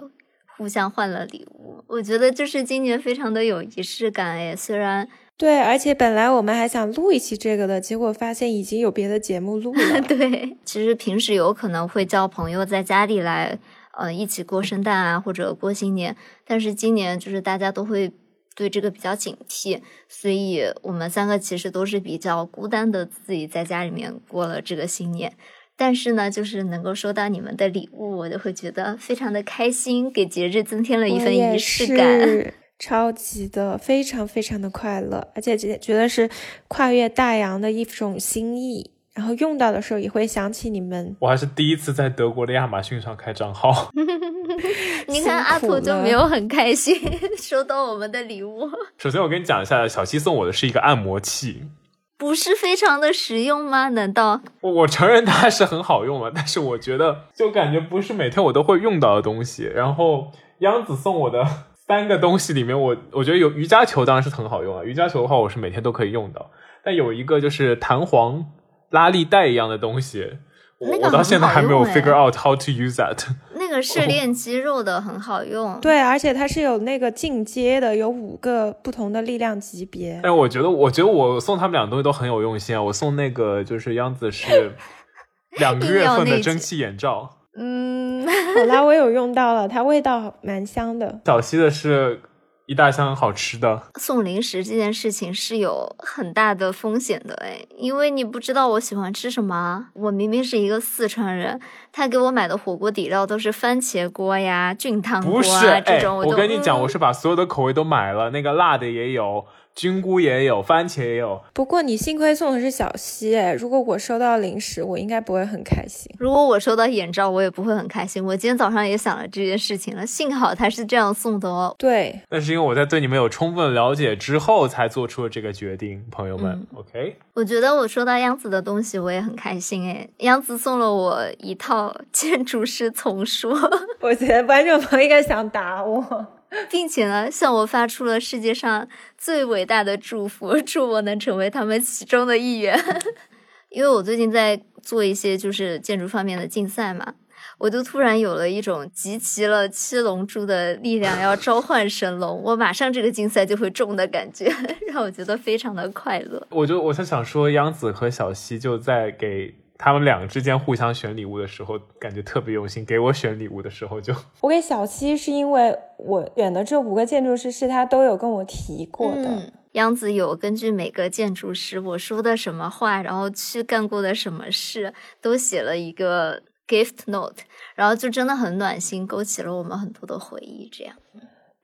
互相换了礼物，我觉得就是今年非常的有仪式感诶，虽然。对，而且本来我们还想录一期这个的，结果发现已经有别的节目录了。对，其实平时有可能会叫朋友在家里来，呃，一起过圣诞啊，或者过新年。但是今年就是大家都会对这个比较警惕，所以我们三个其实都是比较孤单的，自己在家里面过了这个新年。但是呢，就是能够收到你们的礼物，我就会觉得非常的开心，给节日增添了一份仪式感。超级的，非常非常的快乐，而且觉觉得是跨越大洋的一种心意。然后用到的时候也会想起你们。我还是第一次在德国的亚马逊上开账号。你看阿土就没有很开心收到我们的礼物。首先我跟你讲一下，小七送我的是一个按摩器，不是非常的实用吗？难道？我我承认它是很好用了，但是我觉得就感觉不是每天我都会用到的东西。然后央子送我的。三个东西里面，我我觉得有瑜伽球当然是很好用啊。瑜伽球的话，我是每天都可以用到。但有一个就是弹簧拉力带一样的东西，我到现在还没有 figure out how to use that。那个是练肌肉的，很好用。对，而且它是有那个进阶的，有五个不同的力量级别。但我觉得，我觉得我送他们两个东西都很有用心啊。我送那个就是央子是 两个月份的蒸汽眼罩。嗯，好 啦，我有用到了，它味道蛮香的。小溪的是一大箱好吃的。送零食这件事情是有很大的风险的，哎，因为你不知道我喜欢吃什么。我明明是一个四川人，他给我买的火锅底料都是番茄锅呀、菌汤锅啊这种。我跟你讲，我是把所有的口味都买了，那个辣的也有。菌菇也有，番茄也有。不过你幸亏送的是小西，哎，如果我收到零食，我应该不会很开心。如果我收到眼罩，我也不会很开心。我今天早上也想了这件事情了，幸好他是这样送的哦。对，那是因为我在对你们有充分了解之后才做出了这个决定，朋友们。OK，我觉得我收到央子的东西，我也很开心哎。央子送了我一套建筑师丛书，我觉得观众朋友应该想打我。并且呢，向我发出了世界上最伟大的祝福，祝我能成为他们其中的一员。因为我最近在做一些就是建筑方面的竞赛嘛，我就突然有了一种集齐了七龙珠的力量，要召唤神龙，我马上这个竞赛就会中的感觉，让我觉得非常的快乐。我就我在想说，央子和小西就在给。他们两个之间互相选礼物的时候，感觉特别用心。给我选礼物的时候，就我给小七是因为我选的这五个建筑师是他都有跟我提过的。嗯杨子有根据每个建筑师我说的什么话，然后去干过的什么事，都写了一个 gift note，然后就真的很暖心，勾起了我们很多的回忆。这样。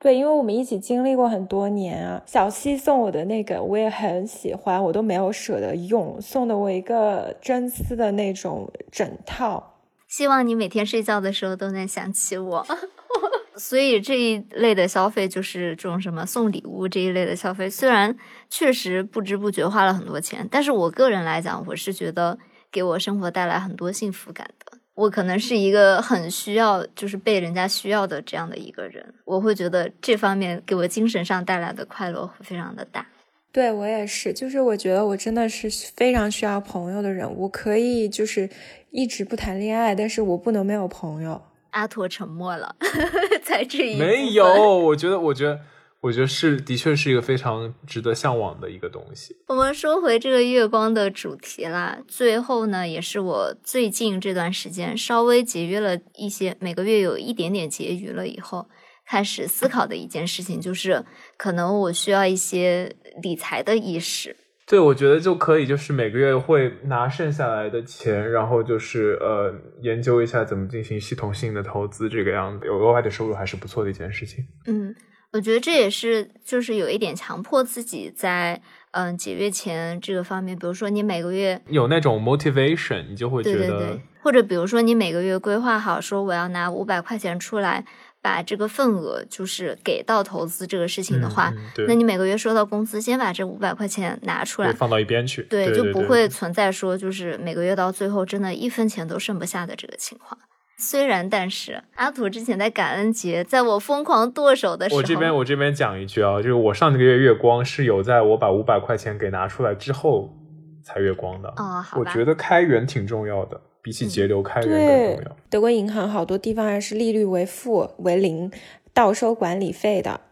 对，因为我们一起经历过很多年啊。小西送我的那个我也很喜欢，我都没有舍得用，送的我一个真丝的那种枕套。希望你每天睡觉的时候都能想起我。所以这一类的消费就是这种什么送礼物这一类的消费，虽然确实不知不觉花了很多钱，但是我个人来讲，我是觉得给我生活带来很多幸福感的。我可能是一个很需要，就是被人家需要的这样的一个人，我会觉得这方面给我精神上带来的快乐会非常的大。对我也是，就是我觉得我真的是非常需要朋友的人，我可以就是一直不谈恋爱，但是我不能没有朋友。阿驼沉默了，在这一没有，我觉得，我觉得。我觉得是，的确是一个非常值得向往的一个东西。我们说回这个月光的主题啦，最后呢，也是我最近这段时间稍微节约了一些，每个月有一点点结余了以后，开始思考的一件事情，就是可能我需要一些理财的意识。对，我觉得就可以，就是每个月会拿剩下来的钱，然后就是呃研究一下怎么进行系统性的投资，这个样子有额外的收入还是不错的一件事情。嗯，我觉得这也是就是有一点强迫自己在嗯节约钱这个方面，比如说你每个月有那种 motivation，你就会觉得，对对对，或者比如说你每个月规划好说我要拿五百块钱出来。把这个份额就是给到投资这个事情的话，那你每个月收到工资，先把这五百块钱拿出来，放到一边去，对，就不会存在说就是每个月到最后真的一分钱都剩不下的这个情况。虽然，但是阿土之前在感恩节，在我疯狂剁手的时候，我这边我这边讲一句啊，就是我上个月月光是有在我把五百块钱给拿出来之后才月光的啊。好我觉得开源挺重要的。比起节流开源更重要。德国银行好多地方还是利率为负为零，倒收管理费的。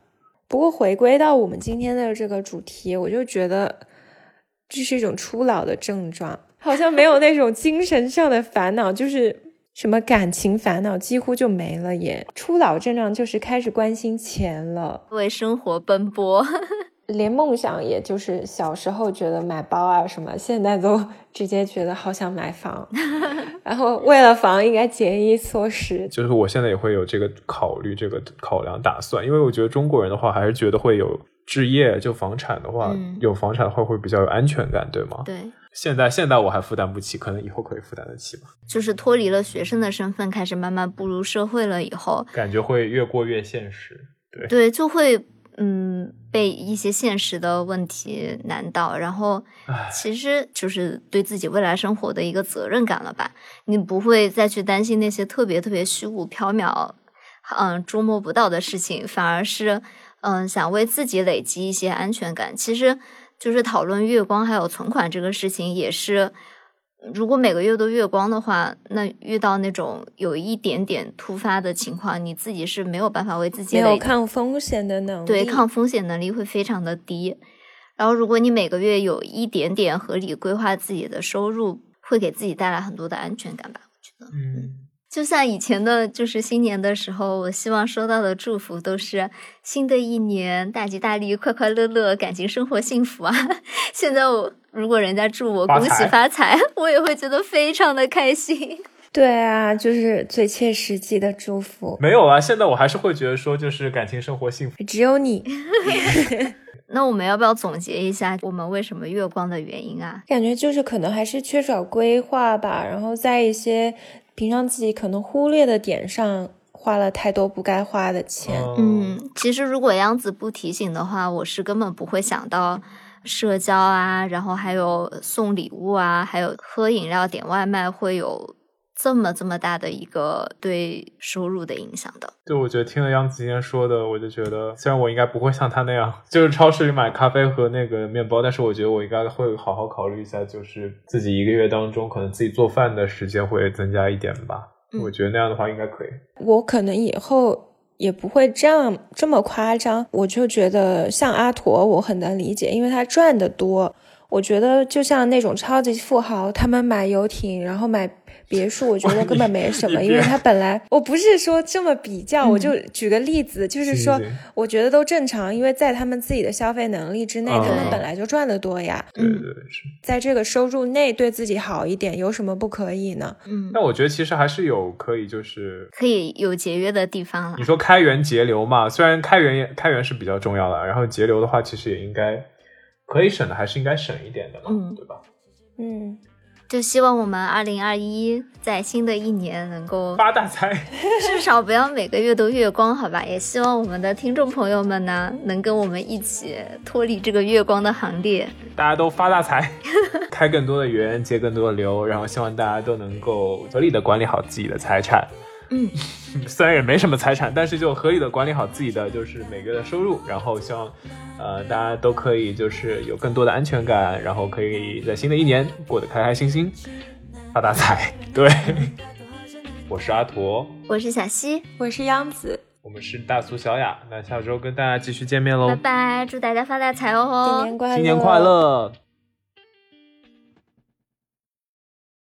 不过回归到我们今天的这个主题，我就觉得这是一种初老的症状，好像没有那种精神上的烦恼，就是什么感情烦恼几乎就没了耶。初老症状就是开始关心钱了，为生活奔波。连梦想，也就是小时候觉得买包啊什么，现在都直接觉得好想买房，然后为了房应该节衣缩食。就是我现在也会有这个考虑，这个考量打算，因为我觉得中国人的话还是觉得会有置业，就房产的话，有房产的话会比较有安全感，对吗？对。现在现在我还负担不起，可能以后可以负担得起吧。就是脱离了学生的身份，开始慢慢步入社会了以后，感觉会越过越现实。对对，就会。嗯，被一些现实的问题难倒，然后其实就是对自己未来生活的一个责任感了吧？你不会再去担心那些特别特别虚无缥缈、嗯捉摸不到的事情，反而是嗯想为自己累积一些安全感。其实就是讨论月光还有存款这个事情，也是。如果每个月都月光的话，那遇到那种有一点点突发的情况，你自己是没有办法为自己没有抗风险的能力，对抗风险能力会非常的低。然后，如果你每个月有一点点合理规划自己的收入，会给自己带来很多的安全感吧？我觉得，嗯。就像以前的，就是新年的时候，我希望收到的祝福都是新的一年大吉大利、快快乐乐、感情生活幸福啊。现在我如果人家祝我恭喜发财，我也会觉得非常的开心。对啊，就是最切实际的祝福。没有啊，现在我还是会觉得说，就是感情生活幸福。只有你。那我们要不要总结一下我们为什么月光的原因啊？感觉就是可能还是缺少规划吧，然后在一些。平常自己可能忽略的点上花了太多不该花的钱。嗯，其实如果杨子不提醒的话，我是根本不会想到社交啊，然后还有送礼物啊，还有喝饮料、点外卖会有。这么这么大的一个对收入的影响的，就，我觉得听了杨子今天说的，我就觉得虽然我应该不会像他那样，就是超市里买咖啡和那个面包，但是我觉得我应该会好好考虑一下，就是自己一个月当中可能自己做饭的时间会增加一点吧。我觉得那样的话应该可以。我可能以后也不会这样这么夸张，我就觉得像阿驼，我很能理解，因为他赚的多。我觉得就像那种超级富豪，他们买游艇，然后买。别墅我觉得根本没什么，因为它本来我不是说这么比较，我就举个例子，就是说我觉得都正常，因为在他们自己的消费能力之内，他们本来就赚的多呀。对对是，在这个收入内对自己好一点，有什么不可以呢？嗯，那我觉得其实还是有可以，就是可以有节约的地方了。你说开源节流嘛，虽然开源也开源是比较重要的，然后节流的话，其实也应该可以省的，还是应该省一点的嘛，对吧？嗯。就希望我们二零二一在新的一年能够 发大财，至少不要每个月都月光，好吧？也希望我们的听众朋友们呢，能跟我们一起脱离这个月光的行列，大家都发大财，开更多的源，结更多的流，然后希望大家都能够合理的管理好自己的财产。嗯，虽然也没什么财产，但是就合理的管理好自己的就是每个月的收入，然后希望，呃，大家都可以就是有更多的安全感，然后可以在新的一年过得开开心心，发大财。对，我是阿驼，我是小西，我是央子，我们是大苏小雅，那下周跟大家继续见面喽，拜拜，祝大家发大财哦，新年快乐，新年快乐。